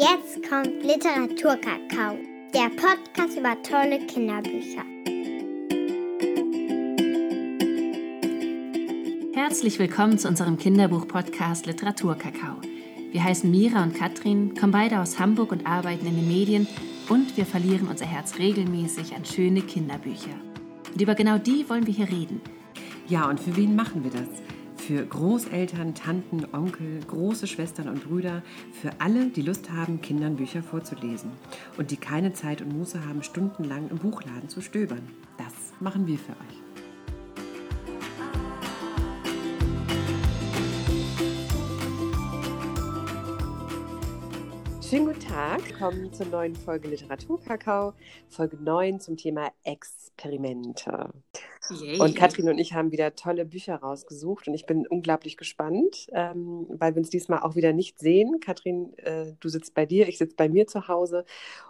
Jetzt kommt Literaturkakao, der Podcast über tolle Kinderbücher. Herzlich willkommen zu unserem Kinderbuch-Podcast Literaturkakao. Wir heißen Mira und Katrin, kommen beide aus Hamburg und arbeiten in den Medien und wir verlieren unser Herz regelmäßig an schöne Kinderbücher. Und über genau die wollen wir hier reden. Ja, und für wen machen wir das? Für Großeltern, Tanten, Onkel, große Schwestern und Brüder, für alle, die Lust haben, Kindern Bücher vorzulesen und die keine Zeit und Muße haben, stundenlang im Buchladen zu stöbern. Das machen wir für euch. Schönen guten Tag, willkommen zur neuen Folge Literaturkakao, Folge 9 zum Thema Experimente. Yay. Und Katrin und ich haben wieder tolle Bücher rausgesucht und ich bin unglaublich gespannt, ähm, weil wir uns diesmal auch wieder nicht sehen. Katrin, äh, du sitzt bei dir, ich sitze bei mir zu Hause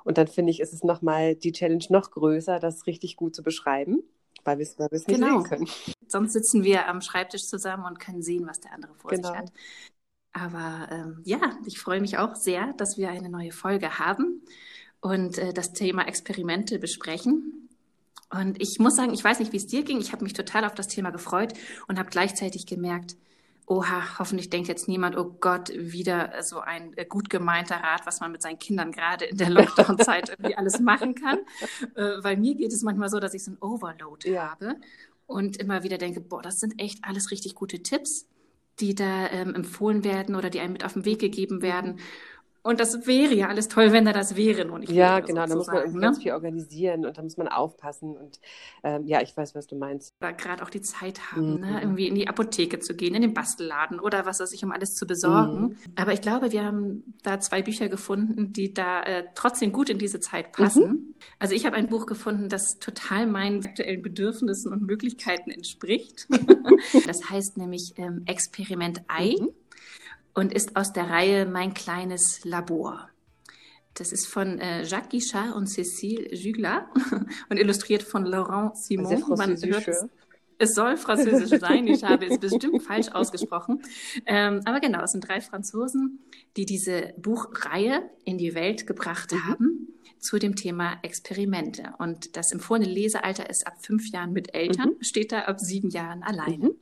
und dann finde ich, ist es nochmal die Challenge noch größer, das richtig gut zu beschreiben, weil wir es nicht genau. sehen können. Sonst sitzen wir am Schreibtisch zusammen und können sehen, was der andere vor genau. sich hat. Aber ähm, ja, ich freue mich auch sehr, dass wir eine neue Folge haben und äh, das Thema Experimente besprechen. Und ich muss sagen, ich weiß nicht, wie es dir ging. Ich habe mich total auf das Thema gefreut und habe gleichzeitig gemerkt, oha, hoffentlich denkt jetzt niemand, oh Gott, wieder so ein äh, gut gemeinter Rat, was man mit seinen Kindern gerade in der Lockdown-Zeit irgendwie alles machen kann. Äh, weil mir geht es manchmal so, dass ich so ein Overload ja. habe und immer wieder denke, boah, das sind echt alles richtig gute Tipps die da ähm, empfohlen werden oder die einem mit auf den Weg gegeben werden. Und das wäre ja alles toll, wenn da das wäre. Nur nicht ja, genau, da muss man irgendwie ne? ganz viel organisieren und da muss man aufpassen. Und ähm, ja, ich weiß, was du meinst. Oder gerade auch die Zeit haben, mhm. ne? irgendwie in die Apotheke zu gehen, in den Bastelladen oder was weiß ich, um alles zu besorgen. Mhm. Aber ich glaube, wir haben da zwei Bücher gefunden, die da äh, trotzdem gut in diese Zeit passen. Mhm. Also ich habe ein Buch gefunden, das total meinen aktuellen Bedürfnissen und Möglichkeiten entspricht. das heißt nämlich ähm, Experiment Ei. Und ist aus der Reihe Mein kleines Labor. Das ist von äh, Jacques Guichard und Cécile Jugla und illustriert von Laurent Simon. Man hört es, es soll französisch sein, ich habe es bestimmt falsch ausgesprochen. Ähm, aber genau, es sind drei Franzosen, die diese Buchreihe in die Welt gebracht mhm. haben zu dem Thema Experimente. Und das empfohlene Lesealter ist ab fünf Jahren mit Eltern, mhm. steht da ab sieben Jahren alleine. Mhm.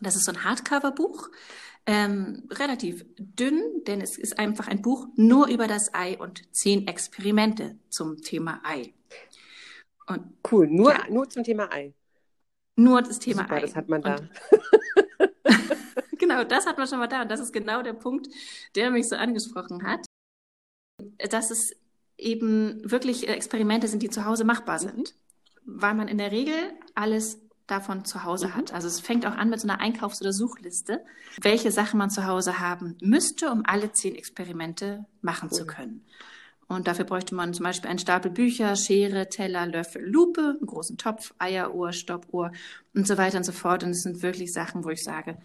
Das ist so ein Hardcover-Buch ähm, relativ dünn, denn es ist einfach ein Buch nur über das Ei und zehn Experimente zum Thema Ei. Und, cool, nur, ja, nur zum Thema Ei. Nur das Thema Super, Ei. Das hat man da. genau, das hat man schon mal da. Und das ist genau der Punkt, der mich so angesprochen hat. Dass es eben wirklich Experimente sind, die zu Hause machbar sind. Mhm. Weil man in der Regel alles davon zu Hause mhm. hat. Also es fängt auch an mit so einer Einkaufs- oder Suchliste, welche Sachen man zu Hause haben müsste, um alle zehn Experimente machen cool. zu können. Und dafür bräuchte man zum Beispiel einen Stapel Bücher, Schere, Teller, Löffel, Lupe, einen großen Topf, Eieruhr, Stoppuhr und so weiter und so fort. Und es sind wirklich Sachen, wo ich sage,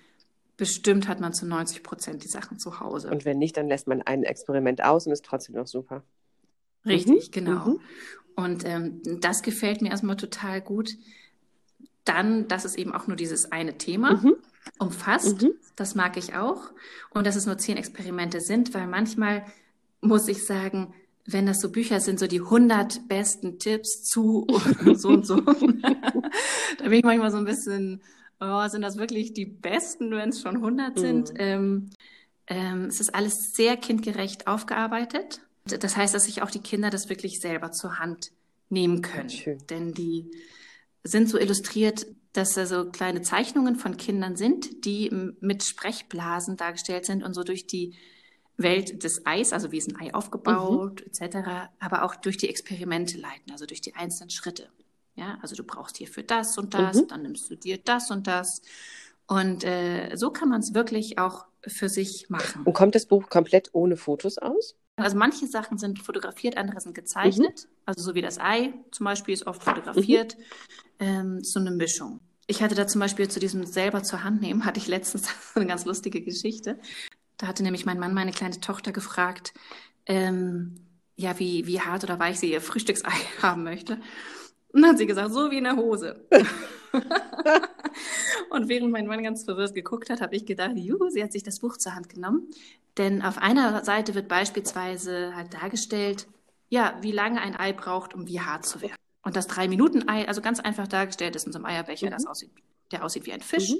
bestimmt hat man zu 90 Prozent die Sachen zu Hause. Und wenn nicht, dann lässt man ein Experiment aus und ist trotzdem noch super. Richtig, mhm. genau. Mhm. Und ähm, das gefällt mir erstmal total gut, dann, dass es eben auch nur dieses eine Thema mhm. umfasst. Mhm. Das mag ich auch. Und dass es nur zehn Experimente sind, weil manchmal muss ich sagen, wenn das so Bücher sind, so die 100 besten Tipps zu so und so, da bin ich manchmal so ein bisschen, oh, sind das wirklich die besten, wenn es schon 100 sind? Mhm. Ähm, ähm, es ist alles sehr kindgerecht aufgearbeitet. Das heißt, dass sich auch die Kinder das wirklich selber zur Hand nehmen können. Denn die sind so illustriert, dass da so kleine Zeichnungen von Kindern sind, die mit Sprechblasen dargestellt sind und so durch die Welt des Eis, also wie ist ein Ei aufgebaut, mhm. etc., aber auch durch die Experimente leiten, also durch die einzelnen Schritte. Ja, also du brauchst hierfür das und das, mhm. dann nimmst du dir das und das. Und äh, so kann man es wirklich auch für sich machen. Und kommt das Buch komplett ohne Fotos aus? Also manche Sachen sind fotografiert, andere sind gezeichnet. Mhm. Also so wie das Ei zum Beispiel ist oft fotografiert. Mhm. Ähm, so eine Mischung. Ich hatte da zum Beispiel zu diesem selber zur Hand nehmen, hatte ich letztens eine ganz lustige Geschichte. Da hatte nämlich mein Mann meine kleine Tochter gefragt, ähm, ja, wie, wie hart oder weich sie ihr Frühstücksei haben möchte. Und dann hat sie gesagt, so wie in der Hose. und während mein Mann ganz verwirrt geguckt hat, habe ich gedacht, juhu, sie hat sich das Buch zur Hand genommen, Denn auf einer Seite wird beispielsweise halt dargestellt, ja, wie lange ein Ei braucht, um wie hart zu werden. Und das Drei-Minuten-Ei, also ganz einfach dargestellt, ist in so einem Eierbecher, mhm. das aussieht, der aussieht wie ein Fisch. Mhm.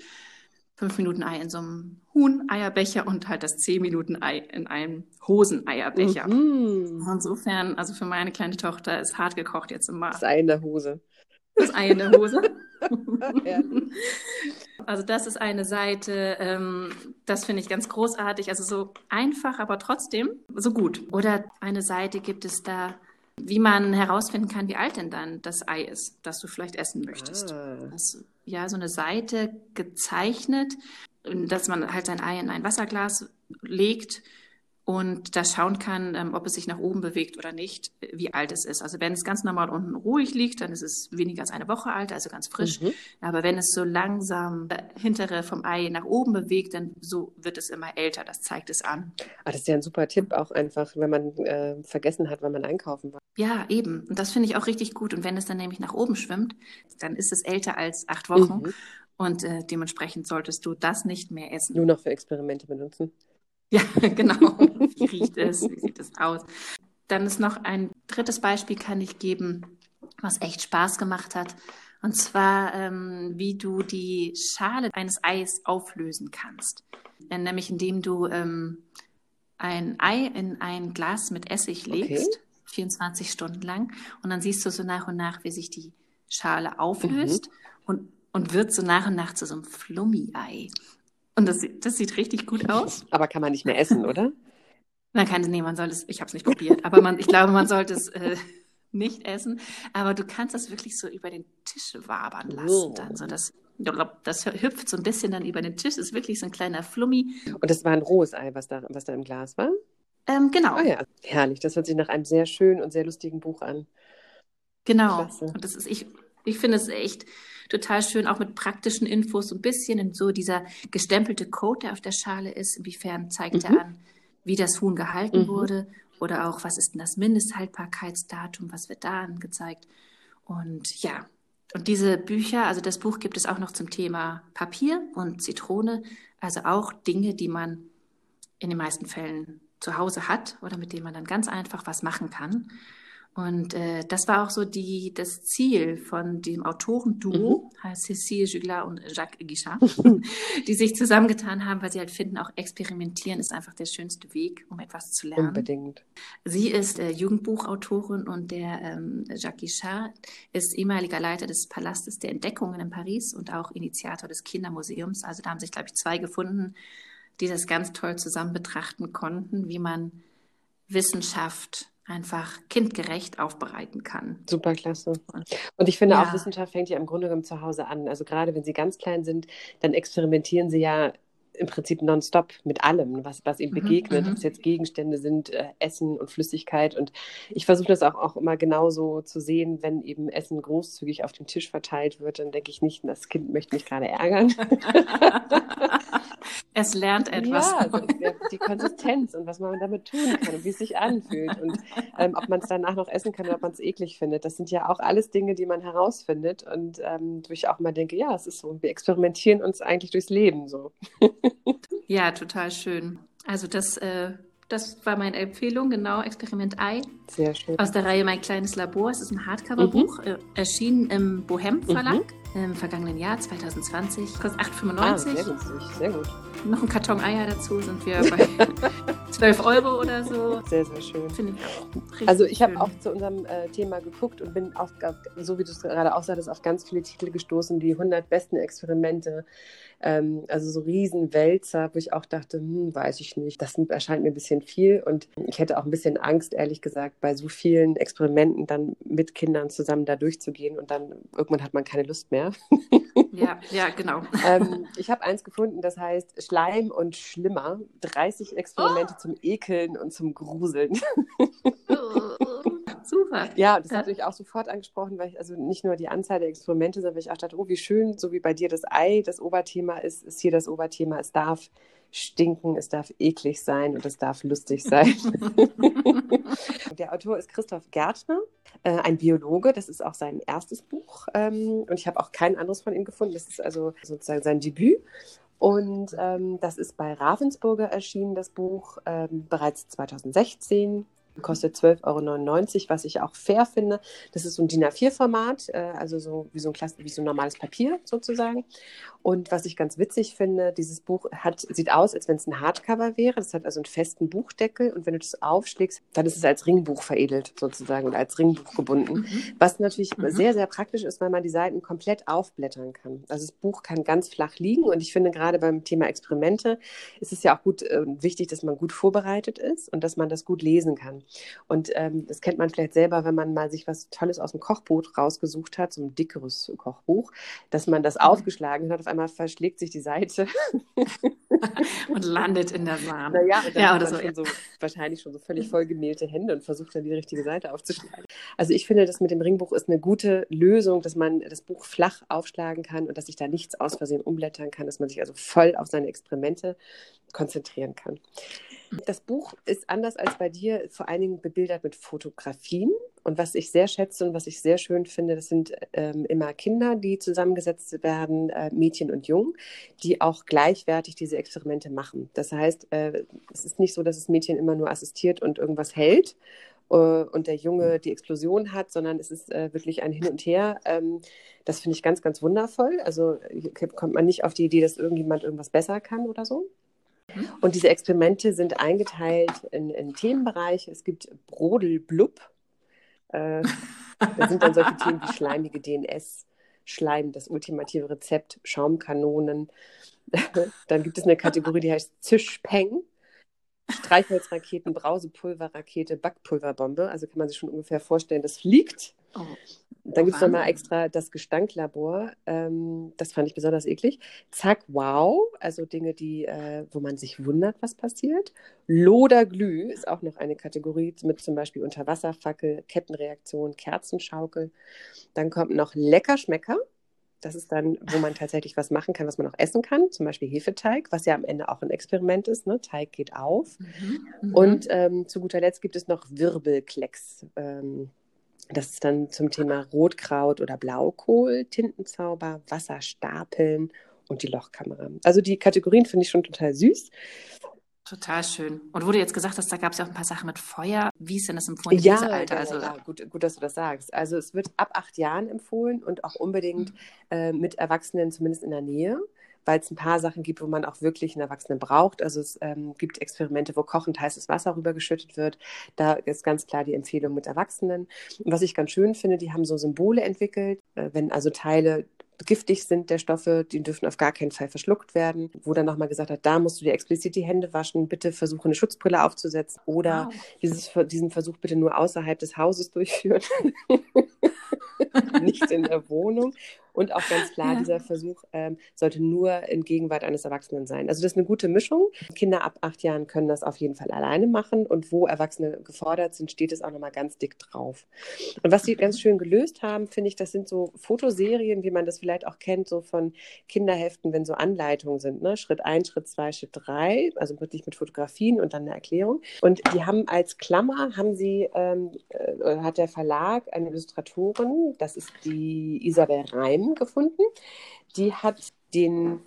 Fünf Minuten Ei in so einem Huhn-Eierbecher und halt das zehn Minuten Ei in einem Hosen-Eierbecher. Mhm. Insofern, also für meine kleine Tochter ist hart gekocht jetzt immer. Das Ei in der Hose. Das Ei in der Hose. ja. Also das ist eine Seite, ähm, das finde ich ganz großartig. Also so einfach, aber trotzdem so gut. Oder eine Seite gibt es da, wie man herausfinden kann, wie alt denn dann das Ei ist, das du vielleicht essen möchtest. Ah. Das, ja, so eine Seite gezeichnet, dass man halt sein Ei in ein Wasserglas legt und da schauen kann, ähm, ob es sich nach oben bewegt oder nicht, wie alt es ist. Also wenn es ganz normal unten ruhig liegt, dann ist es weniger als eine Woche alt, also ganz frisch. Mhm. Aber wenn es so langsam hintere vom Ei nach oben bewegt, dann so wird es immer älter. Das zeigt es an. Ah, das ist ja ein super Tipp, auch einfach, wenn man äh, vergessen hat, wann man einkaufen war. Ja, eben. Und das finde ich auch richtig gut. Und wenn es dann nämlich nach oben schwimmt, dann ist es älter als acht Wochen. Mhm. Und äh, dementsprechend solltest du das nicht mehr essen. Nur noch für Experimente benutzen. Ja, genau. Wie riecht es? Wie sieht es aus? Dann ist noch ein drittes Beispiel, kann ich geben, was echt Spaß gemacht hat. Und zwar, ähm, wie du die Schale eines Eis auflösen kannst. Nämlich indem du ähm, ein Ei in ein Glas mit Essig legst, okay. 24 Stunden lang. Und dann siehst du so nach und nach, wie sich die Schale auflöst mhm. und, und wird so nach und nach zu so einem Flummi-Ei. Und das, das sieht richtig gut aus. Aber kann man nicht mehr essen, oder? Man kann, nee, man soll es, ich habe es nicht probiert, aber man, ich glaube, man sollte es äh, nicht essen. Aber du kannst das wirklich so über den Tisch wabern lassen. Oh. Dann so das, das hüpft so ein bisschen dann über den Tisch, ist wirklich so ein kleiner Flummi. Und das war ein rohes Ei, was da, was da im Glas war? Ähm, genau. Oh ja, herrlich. Das hört sich nach einem sehr schönen und sehr lustigen Buch an. Genau. Klasse. Und das ist, ich, ich finde es echt total schön, auch mit praktischen Infos, so ein bisschen in so dieser gestempelte Code, der auf der Schale ist. Inwiefern zeigt mhm. er an, wie das Huhn gehalten mhm. wurde oder auch, was ist denn das Mindesthaltbarkeitsdatum, was wird da angezeigt. Und ja, und diese Bücher, also das Buch gibt es auch noch zum Thema Papier und Zitrone, also auch Dinge, die man in den meisten Fällen zu Hause hat oder mit denen man dann ganz einfach was machen kann. Und äh, das war auch so die, das Ziel von dem Autorenduo, mhm. heißt Cécile Juglar und Jacques Guichard, die sich zusammengetan haben, weil sie halt finden, auch experimentieren ist einfach der schönste Weg, um etwas zu lernen. Unbedingt. Sie ist äh, Jugendbuchautorin und der ähm, Jacques Guichard ist ehemaliger Leiter des Palastes der Entdeckungen in Paris und auch Initiator des Kindermuseums. Also da haben sich, glaube ich, zwei gefunden, die das ganz toll zusammen betrachten konnten, wie man Wissenschaft einfach kindgerecht aufbereiten kann. Superklasse. Und ich finde ja. auch, Wissenschaft fängt ja im Grunde genommen zu Hause an. Also gerade wenn sie ganz klein sind, dann experimentieren sie ja im Prinzip nonstop mit allem, was, was ihnen mhm, begegnet, mhm, ob es jetzt Gegenstände sind, äh, Essen und Flüssigkeit. Und ich versuche das auch, auch immer genauso zu sehen, wenn eben Essen großzügig auf dem Tisch verteilt wird, dann denke ich nicht, das Kind möchte mich gerade ärgern. es lernt etwas. Ja, also die Konsistenz und was man damit tun kann und wie es sich anfühlt und ähm, ob man es danach noch essen kann oder ob man es eklig findet. Das sind ja auch alles Dinge, die man herausfindet und ähm, wo ich auch immer denke, ja, es ist so, wir experimentieren uns eigentlich durchs Leben so. ja, total schön. Also das, äh, das war meine Empfehlung, genau, Experiment Ei. Sehr schön. Aus der Reihe Mein kleines Labor. Es ist ein Hardcover-Buch, mhm. äh, erschienen im Bohem Verlag mhm. im vergangenen Jahr 2020. Kostet 8,95. Ah, sehr günstig, sehr gut noch ein Karton Eier dazu, sind wir bei 12 Euro oder so. Sehr, sehr schön. Finde ich auch. Also ich habe auch zu unserem äh, Thema geguckt und bin auf, so wie du es gerade auch sagtest, auf ganz viele Titel gestoßen, die 100 besten Experimente ähm, also so Riesenwälzer, wo ich auch dachte, hm, weiß ich nicht, das erscheint mir ein bisschen viel. Und ich hätte auch ein bisschen Angst, ehrlich gesagt, bei so vielen Experimenten dann mit Kindern zusammen da durchzugehen und dann irgendwann hat man keine Lust mehr. Ja, ja, genau. ähm, ich habe eins gefunden, das heißt Schleim und Schlimmer. 30 Experimente oh. zum Ekeln und zum Gruseln. Super. Ja, das ja. hat mich auch sofort angesprochen, weil ich also nicht nur die Anzahl der Experimente, sondern weil ich auch dachte, oh, wie schön, so wie bei dir das Ei das Oberthema ist, ist hier das Oberthema, es darf stinken, es darf eklig sein und es darf lustig sein. der Autor ist Christoph Gärtner, äh, ein Biologe. Das ist auch sein erstes Buch. Ähm, und ich habe auch kein anderes von ihm gefunden. Das ist also sozusagen sein Debüt. Und ähm, das ist bei Ravensburger erschienen, das Buch, ähm, bereits 2016 kostet 12,99 Euro, was ich auch fair finde. Das ist so ein DIN A4-Format, äh, also so wie so, ein Klasse, wie so ein normales Papier sozusagen. Und was ich ganz witzig finde, dieses Buch hat, sieht aus, als wenn es ein Hardcover wäre. Das hat also einen festen Buchdeckel und wenn du das aufschlägst, dann ist es als Ringbuch veredelt sozusagen oder als Ringbuch gebunden. Mhm. Was natürlich mhm. sehr, sehr praktisch ist, weil man die Seiten komplett aufblättern kann. Also das Buch kann ganz flach liegen und ich finde gerade beim Thema Experimente ist es ja auch gut äh, wichtig, dass man gut vorbereitet ist und dass man das gut lesen kann. Und ähm, das kennt man vielleicht selber, wenn man mal sich was Tolles aus dem Kochbuch rausgesucht hat, so ein dickeres Kochbuch, dass man das mhm. aufgeschlagen hat, auf einmal verschlägt sich die Seite. und landet in der Sahne. Naja, und dann ja, oder so, ja. so, wahrscheinlich schon so völlig vollgemehlte Hände und versucht dann die richtige Seite aufzuschlagen. Also ich finde, das mit dem Ringbuch ist eine gute Lösung, dass man das Buch flach aufschlagen kann und dass sich da nichts aus Versehen umblättern kann, dass man sich also voll auf seine Experimente konzentrieren kann. Das Buch ist anders als bei dir vor allen Dingen bebildert mit Fotografien. Und was ich sehr schätze und was ich sehr schön finde, das sind ähm, immer Kinder, die zusammengesetzt werden, äh, Mädchen und Jungen, die auch gleichwertig diese Experimente machen. Das heißt, äh, es ist nicht so, dass das Mädchen immer nur assistiert und irgendwas hält äh, und der Junge die Explosion hat, sondern es ist äh, wirklich ein Hin und Her. Ähm, das finde ich ganz, ganz wundervoll. Also kommt man nicht auf die Idee, dass irgendjemand irgendwas besser kann oder so. Mhm. Und diese Experimente sind eingeteilt in, in Themenbereiche. Es gibt Brodelblub. Äh, da sind dann solche Themen wie schleimige DNS, Schleim, das ultimative Rezept, Schaumkanonen. dann gibt es eine Kategorie, die heißt Zischpeng. Streichholzraketen, Brausepulverrakete, Backpulverbombe. Also kann man sich schon ungefähr vorstellen, das fliegt. Oh. Dann gibt es nochmal extra das Gestanklabor. Ähm, das fand ich besonders eklig. Zack, wow. Also Dinge, die, äh, wo man sich wundert, was passiert. Loderglüh ist auch noch eine Kategorie mit zum Beispiel Unterwasserfackel, Kettenreaktion, Kerzenschaukel. Dann kommt noch Leckerschmecker. Das ist dann, wo man tatsächlich was machen kann, was man auch essen kann, zum Beispiel Hefeteig, was ja am Ende auch ein Experiment ist. Ne? Teig geht auf. Mhm. Mhm. Und ähm, zu guter Letzt gibt es noch Wirbelklecks. Ähm, das ist dann zum Thema Rotkraut oder Blaukohl, Tintenzauber, Wasserstapeln und die Lochkamera. Also die Kategorien finde ich schon total süß. Total schön. Und du jetzt gesagt hast, da gab es ja auch ein paar Sachen mit Feuer. Wie ist denn das empfohlen? Ja, Alter? Also, ja, ja. Gut, gut, dass du das sagst. Also es wird ab acht Jahren empfohlen und auch unbedingt mhm. äh, mit Erwachsenen zumindest in der Nähe weil es ein paar Sachen gibt, wo man auch wirklich einen Erwachsenen braucht. Also es ähm, gibt Experimente, wo kochend heißes Wasser rübergeschüttet wird. Da ist ganz klar die Empfehlung mit Erwachsenen. Und was ich ganz schön finde, die haben so Symbole entwickelt, äh, wenn also Teile giftig sind der Stoffe, die dürfen auf gar keinen Fall verschluckt werden, wo dann nochmal gesagt hat, da musst du dir explizit die Hände waschen, bitte versuche eine Schutzbrille aufzusetzen oder wow. dieses, diesen Versuch bitte nur außerhalb des Hauses durchführen. nicht in der Wohnung. Und auch ganz klar, ja. dieser Versuch ähm, sollte nur in Gegenwart eines Erwachsenen sein. Also das ist eine gute Mischung. Kinder ab acht Jahren können das auf jeden Fall alleine machen. Und wo Erwachsene gefordert sind, steht es auch nochmal ganz dick drauf. Und was sie ganz schön gelöst haben, finde ich, das sind so Fotoserien, wie man das vielleicht auch kennt, so von Kinderheften, wenn so Anleitungen sind. Ne? Schritt eins, Schritt zwei, Schritt drei, also wirklich mit Fotografien und dann eine Erklärung. Und die haben als Klammer, haben sie, ähm, äh, hat der Verlag eine Illustratorin, das ist die Isabel Reim, Gefunden. Die hat den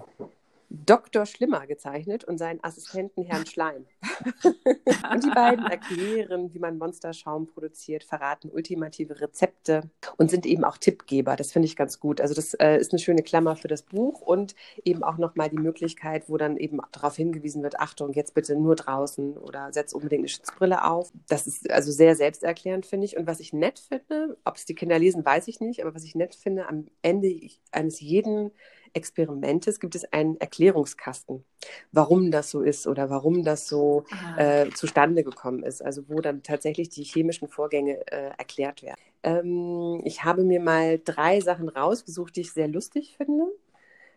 Dr. Schlimmer gezeichnet und seinen Assistenten Herrn Schleim. und die beiden erklären, wie man Monsterschaum produziert, verraten ultimative Rezepte und sind eben auch Tippgeber. Das finde ich ganz gut. Also das äh, ist eine schöne Klammer für das Buch und eben auch nochmal die Möglichkeit, wo dann eben darauf hingewiesen wird, Achtung, jetzt bitte nur draußen oder setz unbedingt eine Schutzbrille auf. Das ist also sehr selbsterklärend, finde ich. Und was ich nett finde, ob es die Kinder lesen, weiß ich nicht, aber was ich nett finde, am Ende eines jeden Experimentes gibt es einen Erklärungskasten, warum das so ist oder warum das so ah. äh, zustande gekommen ist. Also wo dann tatsächlich die chemischen Vorgänge äh, erklärt werden. Ähm, ich habe mir mal drei Sachen rausgesucht, die ich sehr lustig finde.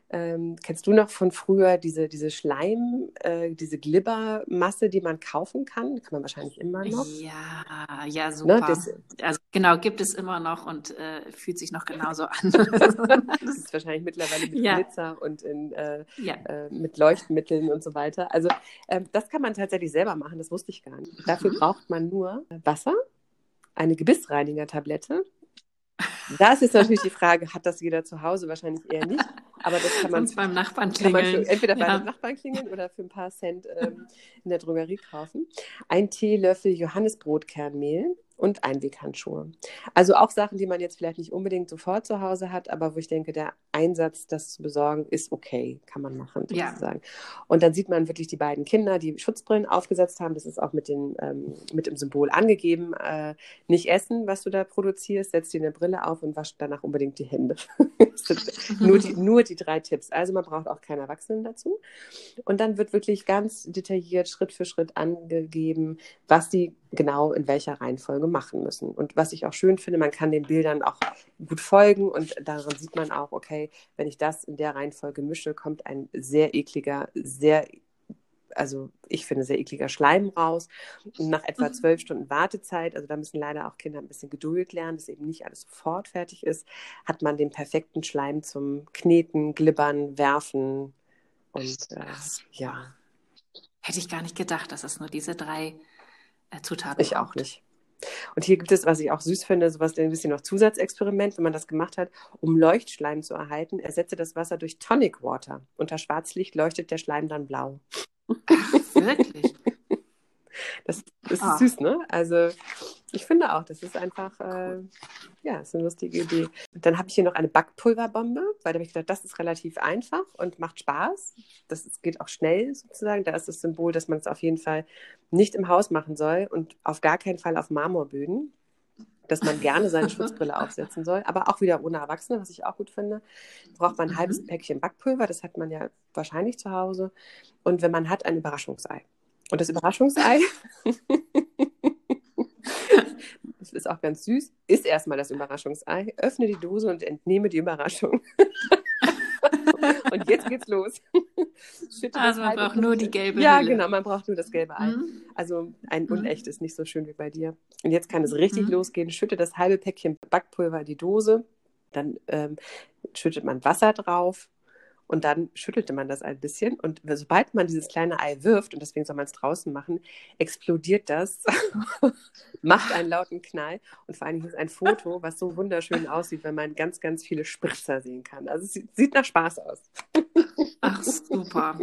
Ähm, kennst du noch von früher diese, diese Schleim, äh, diese Glibbermasse, die man kaufen kann? Kann man wahrscheinlich immer noch. Ja, ja, ne, super. Ne, das, also genau, gibt es immer noch und äh, fühlt sich noch genauso an. das ist wahrscheinlich mittlerweile mit ja. Glitzer und in, äh, ja. Äh, mit Leuchtmitteln und so weiter. Also ähm, das kann man tatsächlich selber machen, das wusste ich gar nicht. Dafür mhm. braucht man nur Wasser, eine Gebissreiniger-Tablette. Da ist natürlich die Frage, hat das jeder zu Hause? Wahrscheinlich eher nicht. Aber das kann man Sonst beim Nachbarn klingeln. Für, entweder ja. beim Nachbarn klingeln oder für ein paar Cent ähm, in der Drogerie kaufen. Ein Teelöffel Johannisbrotkernmehl und Einweghandschuhe. Also auch Sachen, die man jetzt vielleicht nicht unbedingt sofort zu Hause hat, aber wo ich denke, der Einsatz, das zu besorgen, ist okay, kann man machen, ja. sozusagen. Und dann sieht man wirklich die beiden Kinder, die Schutzbrillen aufgesetzt haben. Das ist auch mit, den, ähm, mit dem Symbol angegeben. Äh, nicht essen, was du da produzierst, setz dir eine Brille auf und wasch danach unbedingt die Hände. nur, die, nur die drei Tipps. Also man braucht auch keinen Erwachsenen dazu. Und dann wird wirklich ganz detailliert Schritt für Schritt angegeben, was die genau in welcher Reihenfolge machen müssen. Und was ich auch schön finde, man kann den Bildern auch gut folgen und daran sieht man auch, okay, wenn ich das in der Reihenfolge mische, kommt ein sehr ekliger, sehr also ich finde, sehr ekliger Schleim raus. Und nach etwa mhm. zwölf Stunden Wartezeit, also da müssen leider auch Kinder ein bisschen Geduld lernen, dass eben nicht alles sofort fertig ist, hat man den perfekten Schleim zum Kneten, Glibbern, Werfen und äh, ja. Hätte ich gar nicht gedacht, dass es nur diese drei Zutaten Ich braucht. auch nicht. Und hier gibt es, was ich auch süß finde, sowas ein bisschen noch Zusatzexperiment, wenn man das gemacht hat, um Leuchtschleim zu erhalten, ersetze das Wasser durch Tonic Water. Unter Schwarzlicht leuchtet der Schleim dann blau. Ach, wirklich? Das, das ah. ist süß, ne? Also ich finde auch, das ist einfach, äh, ja, ist eine lustige Idee. Dann habe ich hier noch eine Backpulverbombe, weil da habe ich gedacht, das ist relativ einfach und macht Spaß. Das ist, geht auch schnell sozusagen. Da ist das Symbol, dass man es auf jeden Fall nicht im Haus machen soll und auf gar keinen Fall auf Marmorböden dass man gerne seine Schutzbrille aufsetzen soll, aber auch wieder ohne Erwachsene, was ich auch gut finde. Braucht man ein halbes mhm. Päckchen Backpulver, das hat man ja wahrscheinlich zu Hause. Und wenn man hat, ein Überraschungsei. Und das Überraschungsei, das ist auch ganz süß, ist erstmal das Überraschungsei. Öffne die Dose und entnehme die Überraschung. und jetzt geht's los. Schütte also man braucht nur die gelbe Ja, Hülle. genau, man braucht nur das gelbe Ei. Mhm. Also ein mhm. unechtes, nicht so schön wie bei dir. Und jetzt kann es richtig mhm. losgehen. Schütte das halbe Päckchen Backpulver in die Dose. Dann ähm, schüttet man Wasser drauf, und dann schüttelte man das ein bisschen. Und sobald man dieses kleine Ei wirft, und deswegen soll man es draußen machen, explodiert das, macht einen lauten Knall. Und vor allem ist es ein Foto, was so wunderschön aussieht, wenn man ganz, ganz viele Spritzer sehen kann. Also es sieht nach Spaß aus. Ach, super.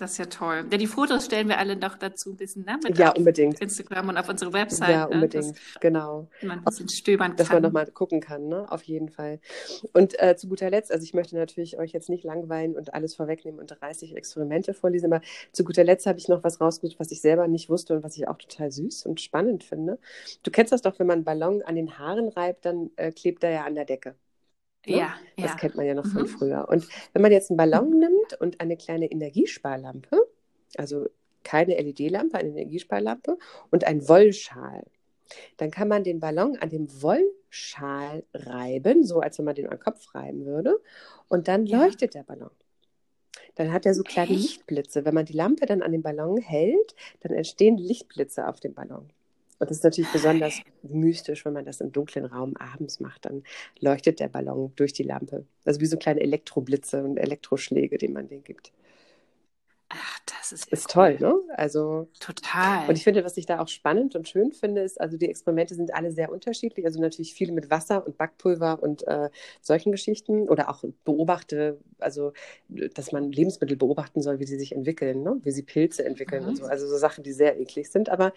Das ist ja toll. Ja, die Fotos stellen wir alle noch dazu ein bisschen, ne? Mit ja, unbedingt. Instagram und auf unsere Website. Ja, ne? unbedingt, ne? dass, genau. Man ein bisschen stöbern Dass man nochmal gucken kann, ne? Auf jeden Fall. Und äh, zu guter Letzt, also ich möchte natürlich euch jetzt nicht langweilen und alles vorwegnehmen und 30 Experimente vorlesen, aber zu guter Letzt habe ich noch was rausgesucht, was ich selber nicht wusste und was ich auch total süß und spannend finde. Du kennst das doch, wenn man einen Ballon an den Haaren reibt, dann äh, klebt er ja an der Decke. Ne? Ja, das ja. kennt man ja noch von mhm. früher. Und wenn man jetzt einen Ballon nimmt und eine kleine Energiesparlampe, also keine LED-Lampe, eine Energiesparlampe und ein Wollschal, dann kann man den Ballon an dem Wollschal reiben, so als wenn man den am Kopf reiben würde, und dann ja. leuchtet der Ballon. Dann hat er so kleine Echt? Lichtblitze. Wenn man die Lampe dann an den Ballon hält, dann entstehen Lichtblitze auf dem Ballon. Und das ist natürlich besonders mystisch, wenn man das im dunklen Raum abends macht. Dann leuchtet der Ballon durch die Lampe. Also wie so kleine Elektroblitze und Elektroschläge, die man denen gibt. Ach, das ist, ist cool. toll, ne? Also total. Und ich finde, was ich da auch spannend und schön finde, ist, also die Experimente sind alle sehr unterschiedlich. Also natürlich viele mit Wasser und Backpulver und äh, solchen Geschichten oder auch beobachte, also dass man Lebensmittel beobachten soll, wie sie sich entwickeln, ne? wie sie Pilze entwickeln mhm. und so. Also so Sachen, die sehr eklig sind. Aber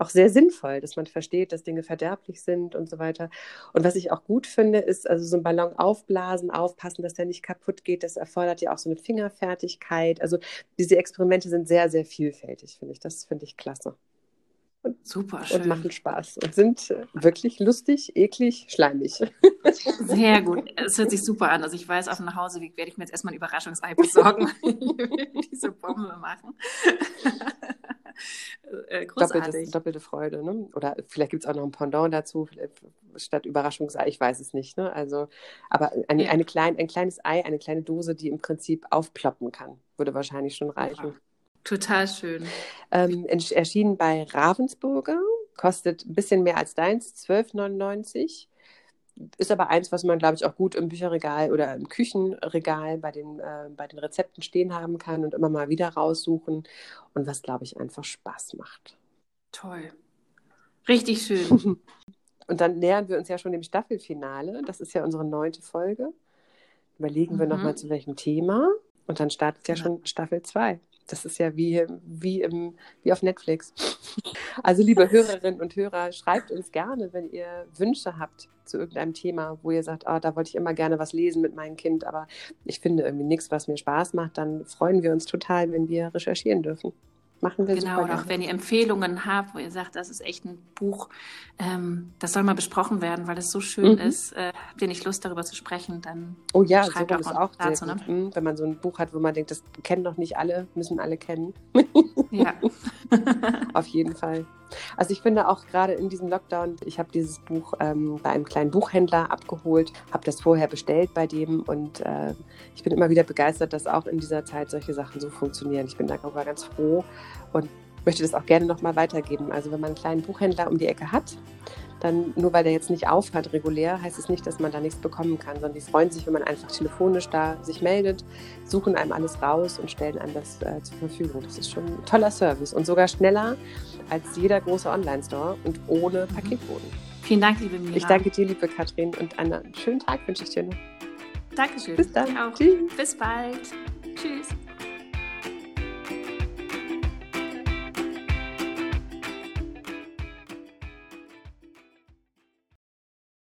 auch sehr sinnvoll, dass man versteht, dass Dinge verderblich sind und so weiter. Und was ich auch gut finde, ist also so ein Ballon aufblasen, aufpassen, dass der nicht kaputt geht. Das erfordert ja auch so eine Fingerfertigkeit. Also diese Experimente sind sehr, sehr vielfältig, finde ich. Das finde ich klasse. Und, Super schön. Und machen Spaß und sind wirklich lustig, eklig, schleimig. Sehr gut. Es hört sich super an. Also ich weiß, auf dem Nachhauseweg werde ich mir jetzt erstmal ein Überraschungsei besorgen. diese Bombe machen. Äh, großartig. doppelte Freude. Ne? Oder vielleicht gibt es auch noch ein Pendant dazu, statt Überraschungsei, ich weiß es nicht. Ne? Also, aber eine, eine klein, ein kleines Ei, eine kleine Dose, die im Prinzip aufploppen kann, würde wahrscheinlich schon reichen. Total schön. Ähm, erschienen bei Ravensburger, kostet ein bisschen mehr als deins, 12,99 ist aber eins, was man, glaube ich, auch gut im Bücherregal oder im Küchenregal bei den, äh, bei den Rezepten stehen haben kann und immer mal wieder raussuchen und was, glaube ich, einfach Spaß macht. Toll. Richtig schön. und dann nähern wir uns ja schon dem Staffelfinale. Das ist ja unsere neunte Folge. Überlegen mhm. wir nochmal zu welchem Thema und dann startet ja, ja. schon Staffel 2. Das ist ja wie, wie, im, wie auf Netflix. Also, liebe Hörerinnen und Hörer, schreibt uns gerne, wenn ihr Wünsche habt zu irgendeinem Thema, wo ihr sagt, oh, da wollte ich immer gerne was lesen mit meinem Kind, aber ich finde irgendwie nichts, was mir Spaß macht, dann freuen wir uns total, wenn wir recherchieren dürfen machen wir Genau, und auch wenn ihr Empfehlungen habt, wo ihr sagt, das ist echt ein Buch, ähm, das soll mal besprochen werden, weil es so schön mhm. ist, äh, habt ihr nicht Lust darüber zu sprechen, dann Oh ja, so ist auch dazu, ne? Mhm, wenn man so ein Buch hat, wo man denkt, das kennen doch nicht alle, müssen alle kennen. Ja. Auf jeden Fall. Also ich finde auch gerade in diesem Lockdown, ich habe dieses Buch ähm, bei einem kleinen Buchhändler abgeholt, habe das vorher bestellt bei dem und äh, ich bin immer wieder begeistert, dass auch in dieser Zeit solche Sachen so funktionieren. Ich bin darüber ganz froh und möchte das auch gerne nochmal weitergeben. Also wenn man einen kleinen Buchhändler um die Ecke hat, dann nur weil der jetzt nicht aufhat regulär, heißt es nicht, dass man da nichts bekommen kann, sondern die freuen sich, wenn man einfach telefonisch da sich meldet, suchen einem alles raus und stellen einem das äh, zur Verfügung. Das ist schon ein toller Service und sogar schneller als jeder große Online-Store und ohne mhm. Paketboden. Vielen Dank, liebe Mira. Ich danke dir, liebe Katrin, und einen schönen Tag wünsche ich dir noch. Dankeschön. Bis dann. Tschüss. Bis bald. Tschüss.